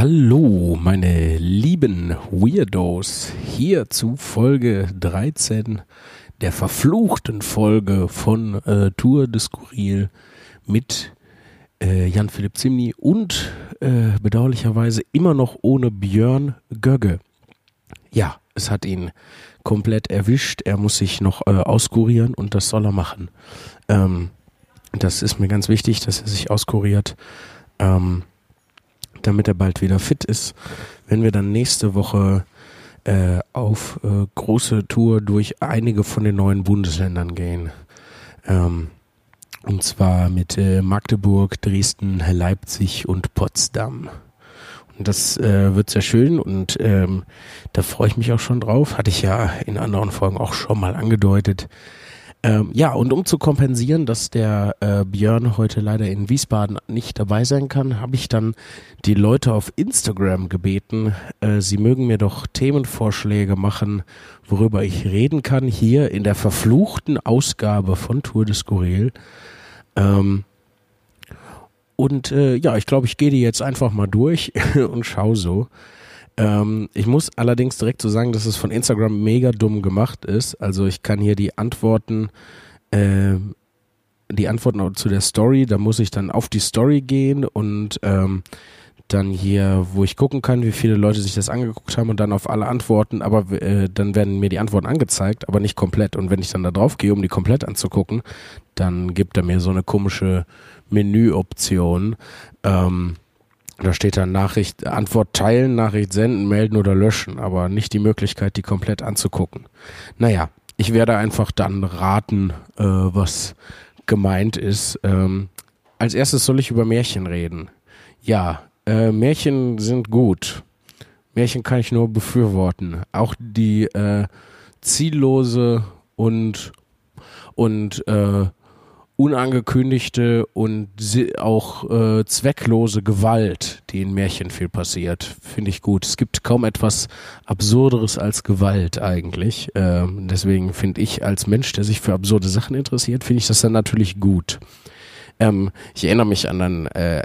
Hallo, meine lieben Weirdos, hier zu Folge 13 der verfluchten Folge von äh, Tour de Skurril mit äh, Jan-Philipp Zimny und äh, bedauerlicherweise immer noch ohne Björn Gögge. Ja, es hat ihn komplett erwischt. Er muss sich noch äh, auskurieren und das soll er machen. Ähm, das ist mir ganz wichtig, dass er sich auskuriert. Ähm, damit er bald wieder fit ist, wenn wir dann nächste Woche äh, auf äh, große Tour durch einige von den neuen Bundesländern gehen. Ähm, und zwar mit äh, Magdeburg, Dresden, Leipzig und Potsdam. Und das äh, wird sehr schön und ähm, da freue ich mich auch schon drauf. Hatte ich ja in anderen Folgen auch schon mal angedeutet. Ähm, ja, und um zu kompensieren, dass der äh, Björn heute leider in Wiesbaden nicht dabei sein kann, habe ich dann die Leute auf Instagram gebeten, äh, sie mögen mir doch Themenvorschläge machen, worüber ich reden kann, hier in der verfluchten Ausgabe von Tour de Skurril. Ähm, und äh, ja, ich glaube, ich gehe die jetzt einfach mal durch und schau so. Ähm, ich muss allerdings direkt so sagen, dass es von Instagram mega dumm gemacht ist. Also ich kann hier die Antworten, äh, die Antworten zu der Story, da muss ich dann auf die Story gehen und ähm, dann hier, wo ich gucken kann, wie viele Leute sich das angeguckt haben und dann auf alle Antworten, aber äh, dann werden mir die Antworten angezeigt, aber nicht komplett. Und wenn ich dann da drauf gehe, um die komplett anzugucken, dann gibt er mir so eine komische Menüoption. Ähm, da steht dann Nachricht, Antwort teilen, Nachricht senden, melden oder löschen, aber nicht die Möglichkeit, die komplett anzugucken. Naja, ich werde einfach dann raten, äh, was gemeint ist. Ähm, als erstes soll ich über Märchen reden. Ja, äh, Märchen sind gut. Märchen kann ich nur befürworten. Auch die äh, ziellose und und äh, unangekündigte und auch äh, zwecklose Gewalt, die in Märchen viel passiert, finde ich gut. Es gibt kaum etwas Absurderes als Gewalt eigentlich. Ähm, deswegen finde ich als Mensch, der sich für absurde Sachen interessiert, finde ich das dann natürlich gut. Ähm, ich erinnere mich an ein, äh,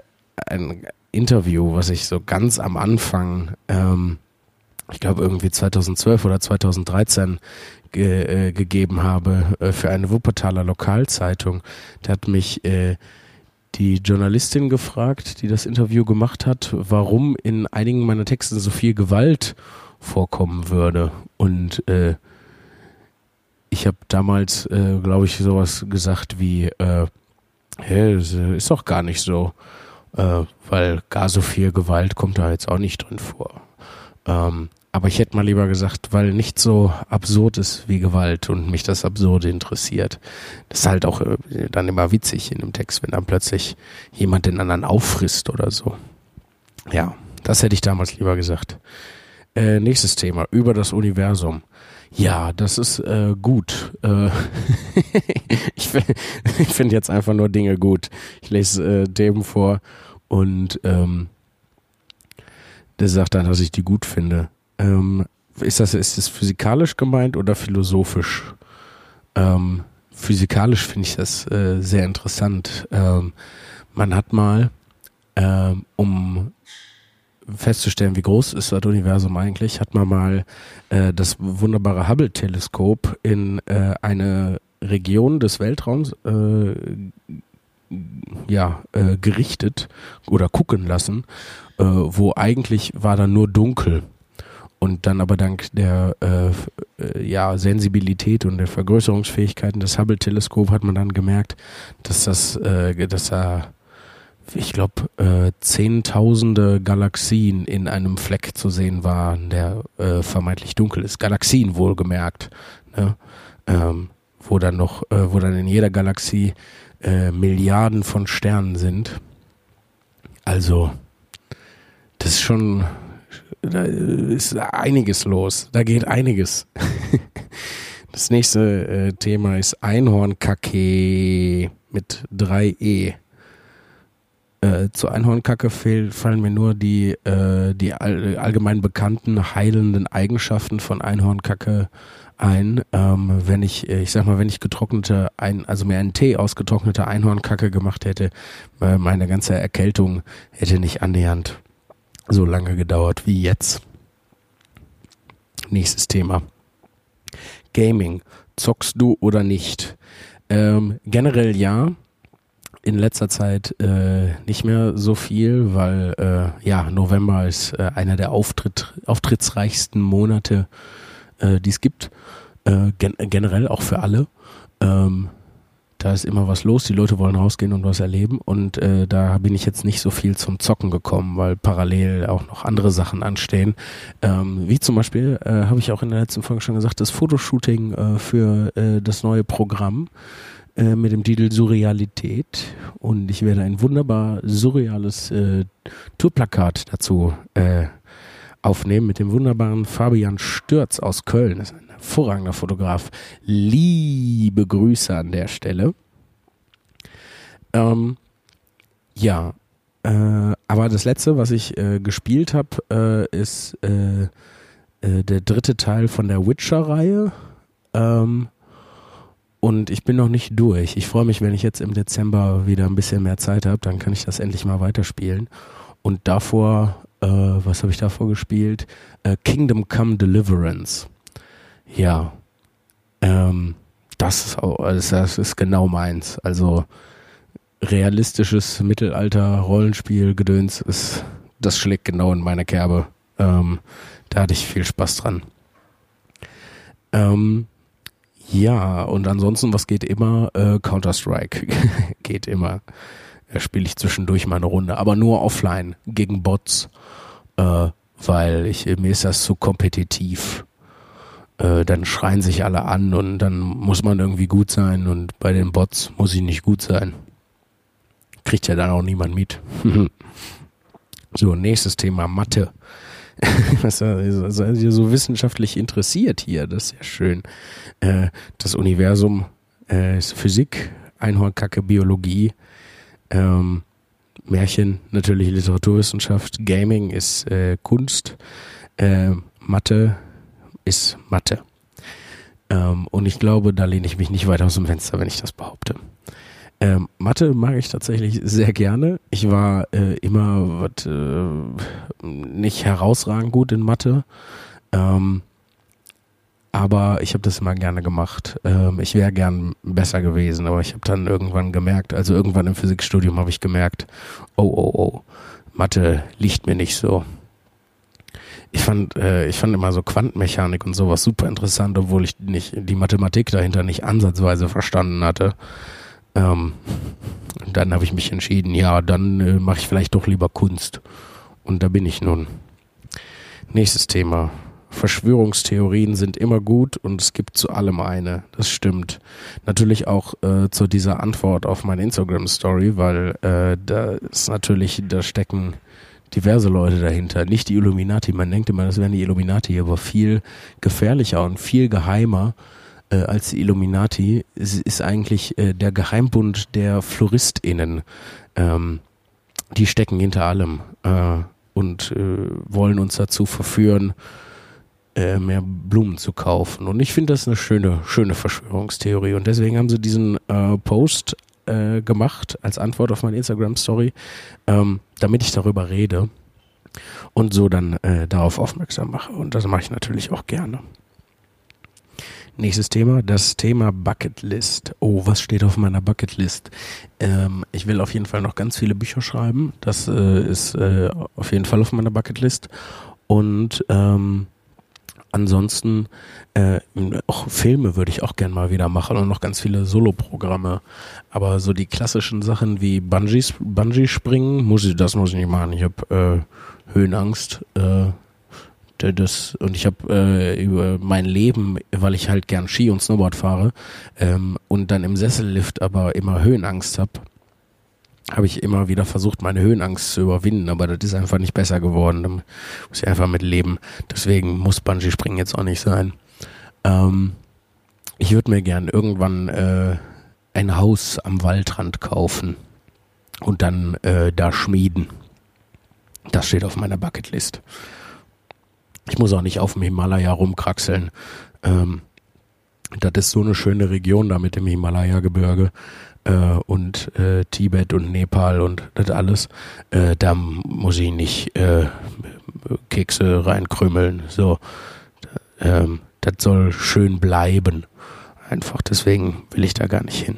ein Interview, was ich so ganz am Anfang ähm, ich glaube irgendwie 2012 oder 2013 ge, äh, gegeben habe äh, für eine Wuppertaler Lokalzeitung. Da hat mich äh, die Journalistin gefragt, die das Interview gemacht hat, warum in einigen meiner Texten so viel Gewalt vorkommen würde. Und äh, ich habe damals, äh, glaube ich, sowas gesagt wie, äh, hey, ist doch gar nicht so, äh, weil gar so viel Gewalt kommt da jetzt auch nicht drin vor. Ähm, aber ich hätte mal lieber gesagt, weil nicht so absurd ist wie Gewalt und mich das Absurde interessiert. Das ist halt auch äh, dann immer witzig in dem Text, wenn dann plötzlich jemand den anderen auffrisst oder so. Ja, das hätte ich damals lieber gesagt. Äh, nächstes Thema, über das Universum. Ja, das ist äh, gut. Äh, ich finde jetzt einfach nur Dinge gut. Ich lese äh, Themen vor und ähm, der sagt dann, dass ich die gut finde. Ähm, ist das, ist das physikalisch gemeint oder philosophisch? Ähm, physikalisch finde ich das äh, sehr interessant. Ähm, man hat mal, ähm, um festzustellen, wie groß ist das Universum eigentlich, hat man mal äh, das wunderbare Hubble-Teleskop in äh, eine Region des Weltraums äh, ja, äh, gerichtet oder gucken lassen, äh, wo eigentlich war da nur dunkel. Und dann aber dank der äh, äh, ja, Sensibilität und der Vergrößerungsfähigkeiten des Hubble-Teleskops hat man dann gemerkt, dass das, äh, dass da, ich glaube, äh, zehntausende Galaxien in einem Fleck zu sehen waren, der äh, vermeintlich dunkel ist. Galaxien wohlgemerkt, ne? ähm, wo dann noch, äh, wo dann in jeder Galaxie Milliarden von Sternen sind. Also, das ist schon da ist einiges los. Da geht einiges. Das nächste äh, Thema ist Einhornkacke mit 3e. Äh, zu Einhornkacke fallen mir nur die, äh, die all, allgemein bekannten heilenden Eigenschaften von Einhornkacke ein. Ähm, wenn ich, äh, ich sag mal, wenn ich getrocknete, ein, also mir einen Tee aus getrockneter Einhornkacke gemacht hätte, äh, meine ganze Erkältung hätte nicht annähernd so lange gedauert wie jetzt. Nächstes Thema. Gaming. Zockst du oder nicht? Ähm, generell ja. In letzter Zeit äh, nicht mehr so viel, weil äh, ja, November ist äh, einer der Auftritt, auftrittsreichsten Monate, äh, die es gibt. Äh, gen generell auch für alle. Ähm, da ist immer was los, die Leute wollen rausgehen und was erleben und äh, da bin ich jetzt nicht so viel zum Zocken gekommen, weil parallel auch noch andere Sachen anstehen. Ähm, wie zum Beispiel, äh, habe ich auch in der letzten Folge schon gesagt, das Fotoshooting äh, für äh, das neue Programm äh, mit dem Titel Surrealität und ich werde ein wunderbar surreales äh, Tourplakat dazu äh, aufnehmen mit dem wunderbaren Fabian Stürz aus Köln. Das ist ein hervorragender Fotograf. Liebe Grüße an der Stelle. Ähm, ja, äh, aber das letzte, was ich äh, gespielt habe, äh, ist äh, äh, der dritte Teil von der Witcher-Reihe. Ähm, und ich bin noch nicht durch. Ich freue mich, wenn ich jetzt im Dezember wieder ein bisschen mehr Zeit habe, dann kann ich das endlich mal weiterspielen. Und davor, äh, was habe ich davor gespielt? Kingdom Come Deliverance. Ja, ähm, das ist, auch, das ist genau meins. Also realistisches Mittelalter-Rollenspiel-Gedöns ist, das schlägt genau in meine Kerbe. Ähm, da hatte ich viel Spaß dran. Ähm, ja, und ansonsten, was geht immer? Äh, Counter-Strike geht immer. Da spiele ich zwischendurch mal eine Runde, aber nur offline gegen Bots, äh, weil ich, mir ist das zu kompetitiv äh, dann schreien sich alle an und dann muss man irgendwie gut sein und bei den Bots muss ich nicht gut sein. Kriegt ja dann auch niemand mit. so, nächstes Thema, Mathe. Was seid ihr so wissenschaftlich interessiert hier? Das ist ja schön. Äh, das Universum äh, ist Physik, Einhornkacke, Biologie, ähm, Märchen, natürlich Literaturwissenschaft, Gaming ist äh, Kunst, äh, Mathe ist Mathe. Ähm, und ich glaube, da lehne ich mich nicht weit aus dem Fenster, wenn ich das behaupte. Ähm, Mathe mag ich tatsächlich sehr gerne. Ich war äh, immer wat, äh, nicht herausragend gut in Mathe. Ähm, aber ich habe das immer gerne gemacht. Ähm, ich wäre gern besser gewesen, aber ich habe dann irgendwann gemerkt, also irgendwann im Physikstudium habe ich gemerkt, oh, oh, oh, Mathe liegt mir nicht so ich fand, äh, ich fand immer so Quantenmechanik und sowas super interessant, obwohl ich nicht die Mathematik dahinter nicht ansatzweise verstanden hatte. Ähm, dann habe ich mich entschieden, ja, dann äh, mache ich vielleicht doch lieber Kunst. Und da bin ich nun. Nächstes Thema. Verschwörungstheorien sind immer gut und es gibt zu allem eine. Das stimmt. Natürlich auch äh, zu dieser Antwort auf meine Instagram-Story, weil äh, da ist natürlich, da stecken diverse Leute dahinter, nicht die Illuminati. Man denkt immer, das wären die Illuminati, aber viel gefährlicher und viel geheimer äh, als die Illuminati ist, ist eigentlich äh, der Geheimbund der FloristInnen. Ähm, die stecken hinter allem äh, und äh, wollen uns dazu verführen, äh, mehr Blumen zu kaufen. Und ich finde das eine schöne, schöne Verschwörungstheorie. Und deswegen haben sie diesen äh, Post äh, gemacht als Antwort auf meine Instagram-Story, ähm, damit ich darüber rede und so dann äh, darauf aufmerksam mache. Und das mache ich natürlich auch gerne. Nächstes Thema, das Thema Bucketlist. Oh, was steht auf meiner Bucketlist? Ähm, ich will auf jeden Fall noch ganz viele Bücher schreiben. Das äh, ist äh, auf jeden Fall auf meiner Bucketlist. Und ähm, ansonsten äh, auch Filme würde ich auch gern mal wieder machen und noch ganz viele Soloprogramme. Aber so die klassischen Sachen wie Bungee, Bungee springen, muss ich, das muss ich nicht machen. Ich habe äh, Höhenangst. Äh, das, und ich habe äh, über mein Leben, weil ich halt gern Ski und Snowboard fahre ähm, und dann im Sessellift aber immer Höhenangst habe, habe ich immer wieder versucht, meine Höhenangst zu überwinden, aber das ist einfach nicht besser geworden. Da muss ich einfach mit leben. Deswegen muss Bungee-Springen jetzt auch nicht sein. Ähm, ich würde mir gern irgendwann äh, ein Haus am Waldrand kaufen und dann äh, da schmieden. Das steht auf meiner Bucketlist. Ich muss auch nicht auf dem Himalaya rumkraxeln. Ähm, das ist so eine schöne Region da mit dem Himalaya-Gebirge. äh, und äh, Tibet und Nepal und das alles, äh, da muss ich nicht äh, Kekse reinkrümeln. So, ähm, das soll schön bleiben. Einfach deswegen will ich da gar nicht hin.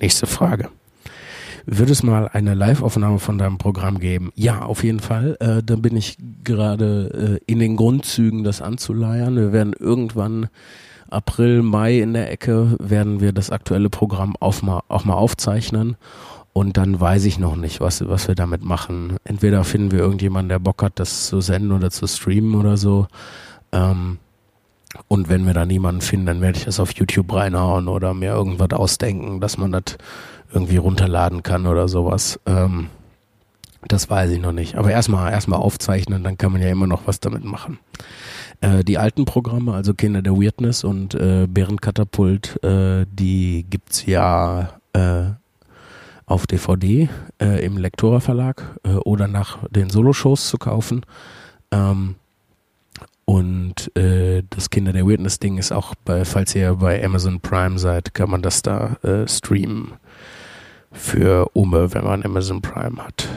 Nächste Frage. Wird es mal eine Live-Aufnahme von deinem Programm geben? Ja, auf jeden Fall. Äh, da bin ich gerade äh, in den Grundzügen, das anzuleiern. Wir werden irgendwann April, Mai in der Ecke werden wir das aktuelle Programm auch mal, auch mal aufzeichnen. Und dann weiß ich noch nicht, was, was wir damit machen. Entweder finden wir irgendjemanden, der Bock hat, das zu senden oder zu streamen oder so. Ähm, und wenn wir da niemanden finden, dann werde ich das auf YouTube reinhauen oder mir irgendwas ausdenken, dass man das irgendwie runterladen kann oder sowas. Ähm, das weiß ich noch nicht. Aber erstmal erstmal aufzeichnen, dann kann man ja immer noch was damit machen. Äh, die alten Programme, also Kinder der Weirdness und äh, Bärenkatapult, äh, die gibt's ja äh, auf DVD äh, im Lektora Verlag äh, oder nach den Soloshows zu kaufen. Ähm, und äh, das Kinder der Weirdness Ding ist auch bei, falls ihr bei Amazon Prime seid, kann man das da äh, streamen für Ume, wenn man Amazon Prime hat.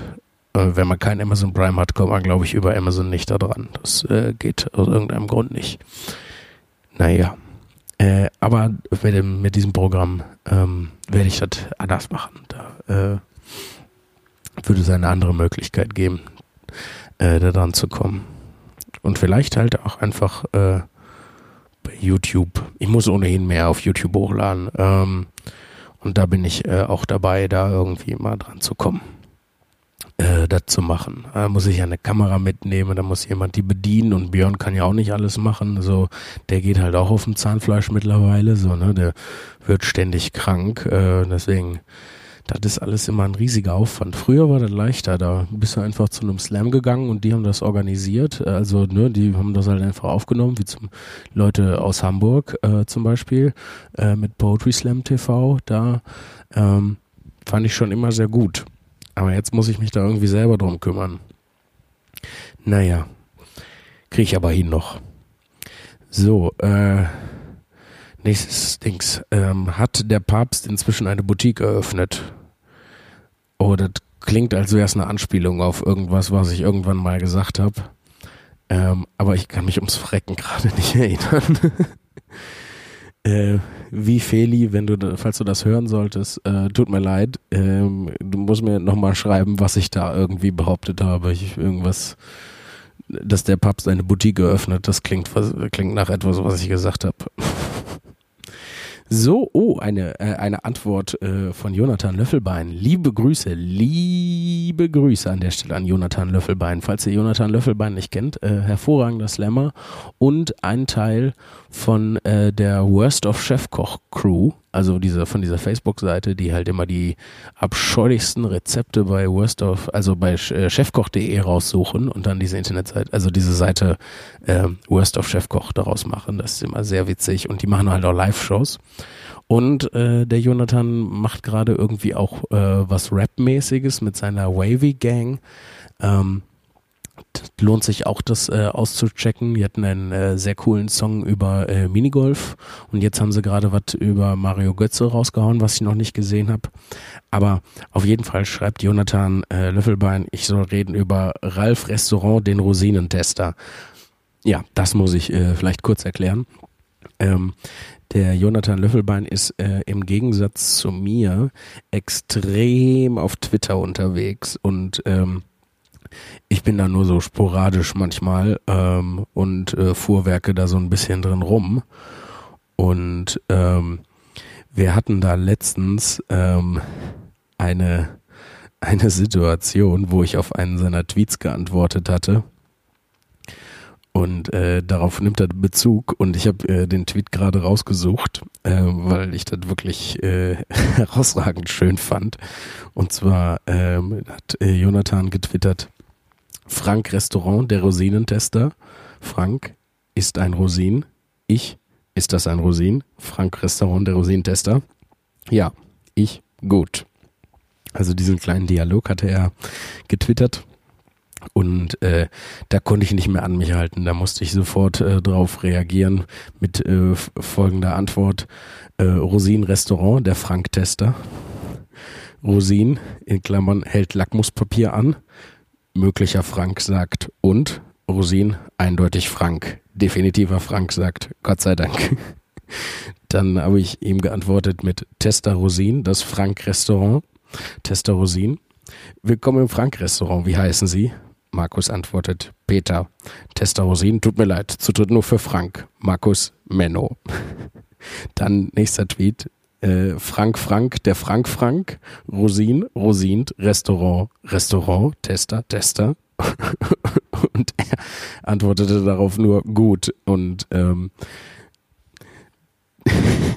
Äh, wenn man kein Amazon Prime hat, kommt man, glaube ich, über Amazon nicht da dran. Das äh, geht aus irgendeinem Grund nicht. Naja. Äh, aber mit, dem, mit diesem Programm ähm, werde ich das anders machen. Da äh, würde es eine andere Möglichkeit geben, äh, da dran zu kommen. Und vielleicht halt auch einfach äh, bei YouTube. Ich muss ohnehin mehr auf YouTube hochladen. Ähm, und da bin ich äh, auch dabei, da irgendwie mal dran zu kommen, äh, das zu machen. Da muss ich eine Kamera mitnehmen, da muss jemand die bedienen und Björn kann ja auch nicht alles machen. So, der geht halt auch auf dem Zahnfleisch mittlerweile, so, ne, der wird ständig krank, äh, deswegen das ist alles immer ein riesiger Aufwand. Früher war das leichter, da bist du einfach zu einem Slam gegangen und die haben das organisiert. Also, ne, die haben das halt einfach aufgenommen, wie zum Leute aus Hamburg äh, zum Beispiel äh, mit Poetry Slam TV. Da ähm, fand ich schon immer sehr gut. Aber jetzt muss ich mich da irgendwie selber drum kümmern. Naja, kriege ich aber hin noch. So, äh, nächstes Dings. Ähm, hat der Papst inzwischen eine Boutique eröffnet? Oh, das klingt, als wäre es eine Anspielung auf irgendwas, was ich irgendwann mal gesagt habe. Ähm, aber ich kann mich ums Frecken gerade nicht erinnern. äh, wie Feli, wenn du, falls du das hören solltest, äh, tut mir leid. Ähm, du musst mir nochmal schreiben, was ich da irgendwie behauptet habe. Ich irgendwas, dass der Papst eine Boutique geöffnet, das klingt, was, klingt nach etwas, was ich gesagt habe. So, oh, eine, äh, eine Antwort äh, von Jonathan Löffelbein. Liebe Grüße, liebe Grüße an der Stelle an Jonathan Löffelbein. Falls ihr Jonathan Löffelbein nicht kennt, äh, hervorragender Slammer und ein Teil von äh, der Worst of Chefkoch Crew, also diese, von dieser Facebook-Seite, die halt immer die abscheulichsten Rezepte bei Worst of, also bei äh, chefkoch.de raussuchen und dann diese Internetseite, also diese Seite äh, Worst of Chefkoch daraus machen. Das ist immer sehr witzig und die machen halt auch Live-Shows. Und äh, der Jonathan macht gerade irgendwie auch äh, was Rap-mäßiges mit seiner Wavy Gang. Ähm, lohnt sich auch, das äh, auszuchecken. Die hatten einen äh, sehr coolen Song über äh, Minigolf und jetzt haben sie gerade was über Mario Götze rausgehauen, was ich noch nicht gesehen habe. Aber auf jeden Fall schreibt Jonathan äh, Löffelbein, ich soll reden über Ralf Restaurant, den Rosinentester. Ja, das muss ich äh, vielleicht kurz erklären. Ähm, der Jonathan Löffelbein ist äh, im Gegensatz zu mir extrem auf Twitter unterwegs und ähm, ich bin da nur so sporadisch manchmal ähm, und äh, fuhrwerke da so ein bisschen drin rum. Und ähm, wir hatten da letztens ähm, eine, eine Situation, wo ich auf einen seiner Tweets geantwortet hatte. Und äh, darauf nimmt er Bezug und ich habe äh, den Tweet gerade rausgesucht, äh, weil ich das wirklich äh, herausragend schön fand. Und zwar ähm, hat äh, Jonathan getwittert, Frank Restaurant, der Rosinentester. Frank ist ein Rosin. Ich, ist das ein Rosin? Frank Restaurant, der Rosinentester. Ja, ich, gut. Also diesen kleinen Dialog hatte er getwittert. Und äh, da konnte ich nicht mehr an mich halten. Da musste ich sofort äh, drauf reagieren mit äh, folgender Antwort. Äh, Rosin Restaurant, der Frank-Tester. Rosin, in Klammern, hält Lackmuspapier an. Möglicher Frank sagt und. Rosin, eindeutig Frank. Definitiver Frank sagt, Gott sei Dank. Dann habe ich ihm geantwortet mit Tester Rosin, das Frank-Restaurant. Tester Rosin. Willkommen im Frank-Restaurant, wie heißen Sie? Markus antwortet, Peter. Tester Rosin, tut mir leid, zu dritt nur für Frank. Markus, Menno. Dann nächster Tweet, äh, Frank Frank, der Frank Frank, Rosin, Rosint, Restaurant, Restaurant, Tester, Tester. und er antwortete darauf nur gut. Und ähm,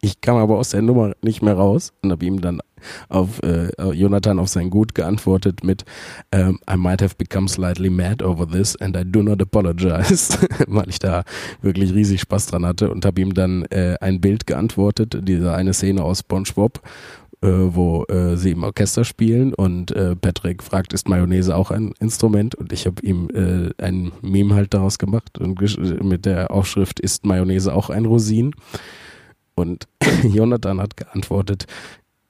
ich kam aber aus der Nummer nicht mehr raus und habe ihm dann auf äh, Jonathan auf sein Gut geantwortet mit ähm, I might have become slightly mad over this and I do not apologize, weil ich da wirklich riesig Spaß dran hatte und habe ihm dann äh, ein Bild geantwortet, diese eine Szene aus SpongeBob, äh, wo äh, sie im Orchester spielen und äh, Patrick fragt, ist Mayonnaise auch ein Instrument? Und ich habe ihm äh, ein Meme halt daraus gemacht und mit der Aufschrift, ist Mayonnaise auch ein Rosin? Und Jonathan hat geantwortet,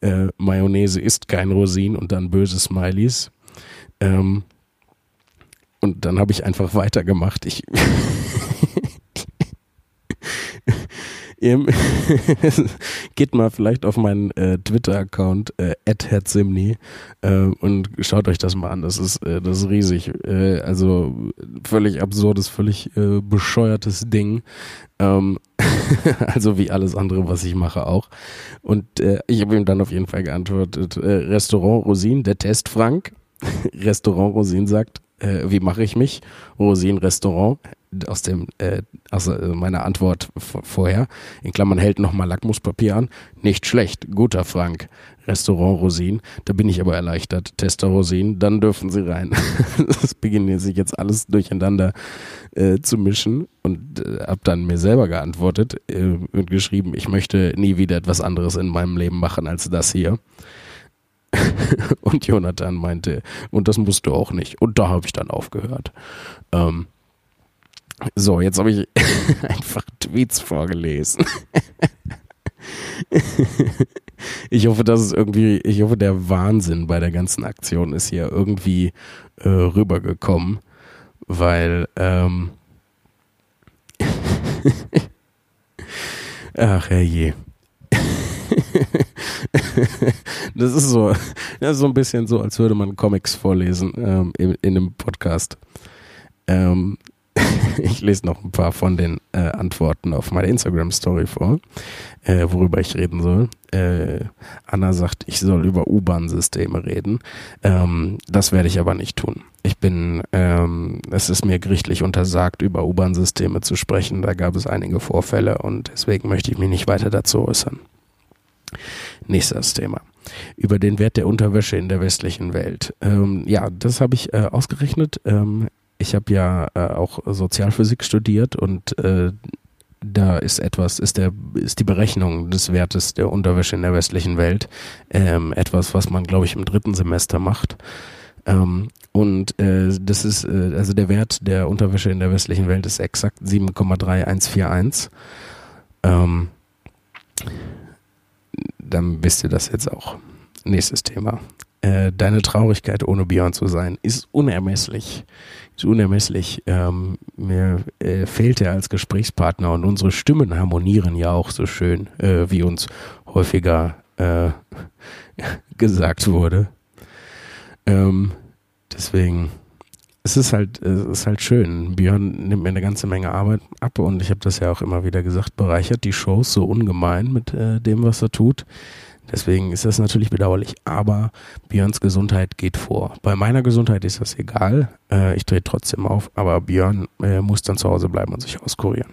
äh, Mayonnaise ist kein Rosin und dann böse Smileys. Ähm, und dann habe ich einfach weitergemacht. Ich Geht mal vielleicht auf meinen äh, Twitter-Account äh, @herzimni äh, und schaut euch das mal an. Das ist äh, das ist riesig. Äh, also völlig absurdes, völlig äh, bescheuertes Ding. Ähm, also wie alles andere, was ich mache auch. Und äh, ich habe ihm dann auf jeden Fall geantwortet: Restaurant Rosin, der Test Frank. Restaurant Rosin sagt, äh, wie mache ich mich? Rosin Restaurant aus dem äh, also meiner Antwort vorher in Klammern hält nochmal Lackmuspapier an. Nicht schlecht, guter Frank. Restaurant Rosin, da bin ich aber erleichtert. Tester Rosin, dann dürfen Sie rein. das beginnt sich jetzt alles durcheinander äh, zu mischen und äh, habe dann mir selber geantwortet äh, und geschrieben, ich möchte nie wieder etwas anderes in meinem Leben machen als das hier. und Jonathan meinte, und das musst du auch nicht. Und da habe ich dann aufgehört. Ähm, so, jetzt habe ich einfach Tweets vorgelesen. ich hoffe, dass es irgendwie, ich hoffe, der Wahnsinn bei der ganzen Aktion ist hier irgendwie äh, rübergekommen, weil, ähm, ach herrje. das ist so, das ist so ein bisschen so, als würde man Comics vorlesen ähm, in, in einem Podcast. Ähm, ich lese noch ein paar von den äh, Antworten auf meine Instagram-Story vor, äh, worüber ich reden soll. Äh, Anna sagt, ich soll über U-Bahn-Systeme reden. Ähm, das werde ich aber nicht tun. Ich bin, ähm, es ist mir gerichtlich untersagt, über U-Bahn-Systeme zu sprechen. Da gab es einige Vorfälle und deswegen möchte ich mich nicht weiter dazu äußern. Nächstes Thema. Über den Wert der Unterwäsche in der westlichen Welt. Ähm, ja, das habe ich äh, ausgerechnet. Ähm, ich habe ja äh, auch Sozialphysik studiert und äh, da ist etwas, ist der, ist die Berechnung des Wertes der Unterwäsche in der westlichen Welt ähm, etwas, was man, glaube ich, im dritten Semester macht. Ähm, und äh, das ist, äh, also der Wert der Unterwäsche in der westlichen Welt ist exakt 7,3141. Ähm, dann wisst ihr das jetzt auch. Nächstes Thema. Äh, deine Traurigkeit ohne Björn zu sein ist unermesslich. Ist unermesslich. Ähm, mir äh, fehlt er als Gesprächspartner und unsere Stimmen harmonieren ja auch so schön, äh, wie uns häufiger äh, gesagt wurde. Ähm, deswegen es ist halt, es ist halt schön. Björn nimmt mir eine ganze Menge Arbeit ab und ich habe das ja auch immer wieder gesagt, bereichert die Shows so ungemein mit äh, dem, was er tut. Deswegen ist das natürlich bedauerlich. Aber Björns Gesundheit geht vor. Bei meiner Gesundheit ist das egal. Äh, ich drehe trotzdem auf, aber Björn äh, muss dann zu Hause bleiben und sich auskurieren.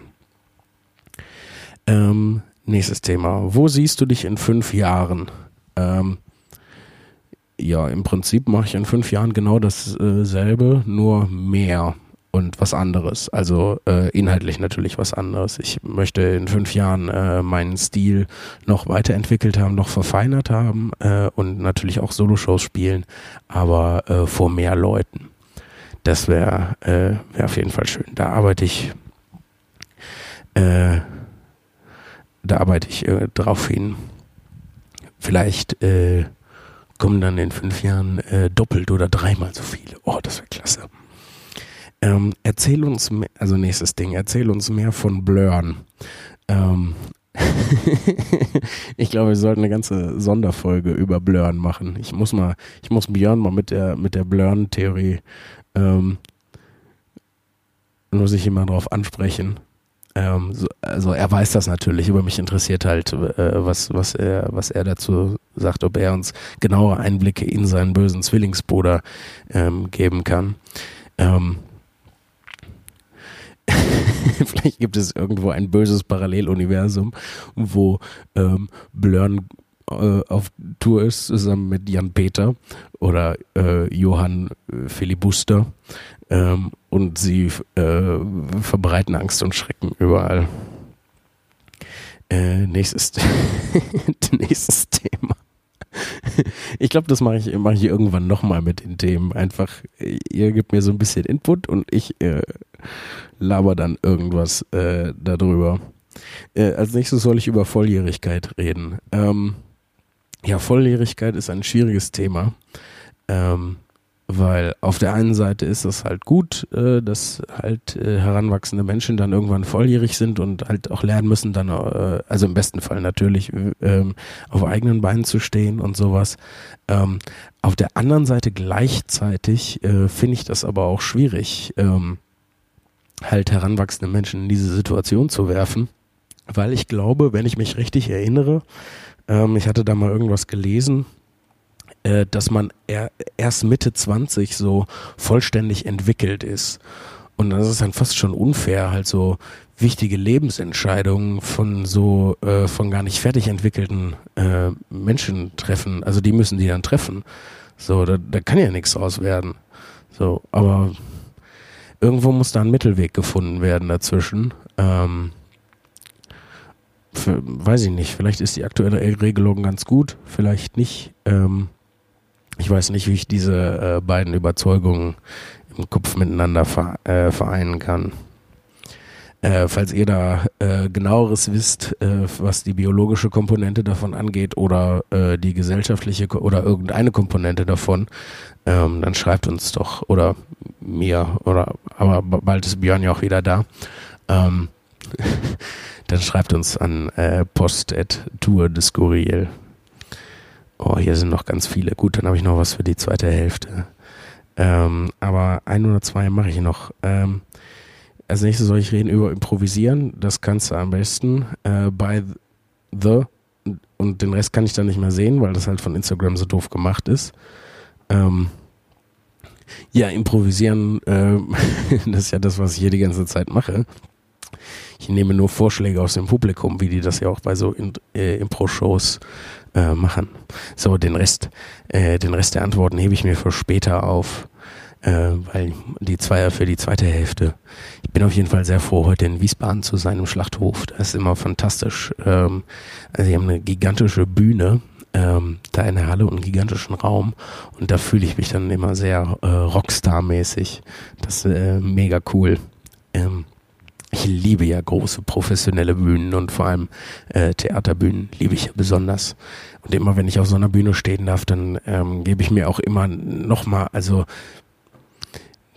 Ähm, nächstes Thema. Wo siehst du dich in fünf Jahren? Ähm, ja, im Prinzip mache ich in fünf Jahren genau dasselbe, nur mehr und was anderes. Also äh, inhaltlich natürlich was anderes. Ich möchte in fünf Jahren äh, meinen Stil noch weiterentwickelt haben, noch verfeinert haben äh, und natürlich auch Soloshows spielen, aber äh, vor mehr Leuten. Das wäre äh, wär auf jeden Fall schön. Da arbeite ich, äh, da arbeite ich äh, drauf hin. Vielleicht äh, kommen dann in fünf Jahren äh, doppelt oder dreimal so viele. Oh, das wäre klasse. Ähm, erzähl uns, mehr, also nächstes Ding, erzähl uns mehr von Blurn. Ähm, ich glaube, wir sollten eine ganze Sonderfolge über Blurn machen. Ich muss mal, ich muss Björn mal mit der, mit der Blurn-Theorie, ähm, muss ich mal drauf ansprechen. Ähm, so, also er weiß das natürlich, aber mich interessiert halt, äh, was, was, er, was er dazu sagt, ob er uns genauere Einblicke in seinen bösen Zwillingsbruder ähm, geben kann. Ähm, vielleicht gibt es irgendwo ein böses Paralleluniversum, wo ähm, Blurn äh, auf Tour ist, zusammen mit Jan Peter oder äh, Johann äh, Filibuster ähm, und sie äh, verbreiten Angst und Schrecken überall. Äh, nächstes, nächstes Thema. Ich glaube, das mache ich, mach ich irgendwann nochmal mit den Themen. Einfach, ihr gebt mir so ein bisschen Input und ich äh, laber dann irgendwas äh, darüber. Äh, als nächstes soll ich über Volljährigkeit reden. Ähm, ja, Volljährigkeit ist ein schwieriges Thema. Ähm, weil auf der einen Seite ist es halt gut, äh, dass halt äh, heranwachsende Menschen dann irgendwann volljährig sind und halt auch lernen müssen, dann, äh, also im besten Fall natürlich, ähm, auf eigenen Beinen zu stehen und sowas. Ähm, auf der anderen Seite gleichzeitig äh, finde ich das aber auch schwierig, ähm, halt heranwachsende Menschen in diese Situation zu werfen, weil ich glaube, wenn ich mich richtig erinnere, ähm, ich hatte da mal irgendwas gelesen, äh, dass man er, erst Mitte 20 so vollständig entwickelt ist. Und das ist dann fast schon unfair, halt so wichtige Lebensentscheidungen von so äh, von gar nicht fertig entwickelten äh, Menschen treffen. Also die müssen die dann treffen. So, da, da kann ja nichts draus werden. So, aber irgendwo muss da ein Mittelweg gefunden werden dazwischen. Ähm, für, weiß ich nicht, vielleicht ist die aktuelle Regelung ganz gut, vielleicht nicht. Ähm, ich weiß nicht, wie ich diese äh, beiden Überzeugungen im Kopf miteinander äh, vereinen kann. Äh, falls ihr da äh, genaueres wisst, äh, was die biologische Komponente davon angeht oder äh, die gesellschaftliche oder irgendeine Komponente davon, ähm, dann schreibt uns doch oder mir oder aber bald ist Björn ja auch wieder da. Ähm, dann schreibt uns an äh, post.tourdeskurril. Oh, hier sind noch ganz viele. Gut, dann habe ich noch was für die zweite Hälfte. Ähm, aber ein oder zwei mache ich noch. Ähm, als nächstes soll ich reden über Improvisieren. Das kannst du am besten äh, bei The und den Rest kann ich dann nicht mehr sehen, weil das halt von Instagram so doof gemacht ist. Ähm, ja, improvisieren, äh, das ist ja das, was ich hier die ganze Zeit mache. Ich nehme nur Vorschläge aus dem Publikum, wie die das ja auch bei so äh, Impro-Shows äh, machen. So, den Rest, äh, den Rest der Antworten hebe ich mir für später auf, äh, weil die Zweier für die zweite Hälfte. Ich bin auf jeden Fall sehr froh, heute in Wiesbaden zu sein im Schlachthof. Das ist immer fantastisch. Ähm, also, sie haben eine gigantische Bühne. Ähm, da in der Halle und einen gigantischen Raum und da fühle ich mich dann immer sehr äh, Rockstar-mäßig. Das ist äh, mega cool. Ähm, ich liebe ja große professionelle Bühnen und vor allem äh, Theaterbühnen liebe ich ja besonders. Und immer wenn ich auf so einer Bühne stehen darf, dann ähm, gebe ich mir auch immer nochmal, also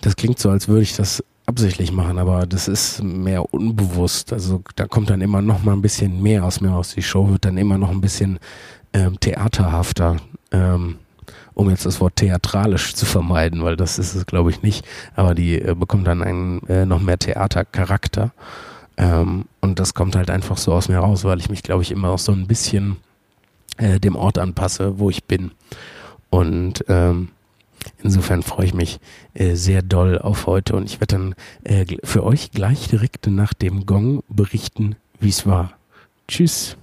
das klingt so, als würde ich das absichtlich machen, aber das ist mehr unbewusst. Also da kommt dann immer noch mal ein bisschen mehr aus mir aus. Die Show wird dann immer noch ein bisschen ähm, theaterhafter. Ähm, um jetzt das Wort theatralisch zu vermeiden, weil das ist es, glaube ich, nicht. Aber die äh, bekommt dann einen äh, noch mehr Theatercharakter. Ähm, und das kommt halt einfach so aus mir raus, weil ich mich, glaube ich, immer auch so ein bisschen äh, dem Ort anpasse, wo ich bin. Und ähm, insofern freue ich mich äh, sehr doll auf heute und ich werde dann äh, für euch gleich direkt nach dem Gong berichten, wie es war. Tschüss.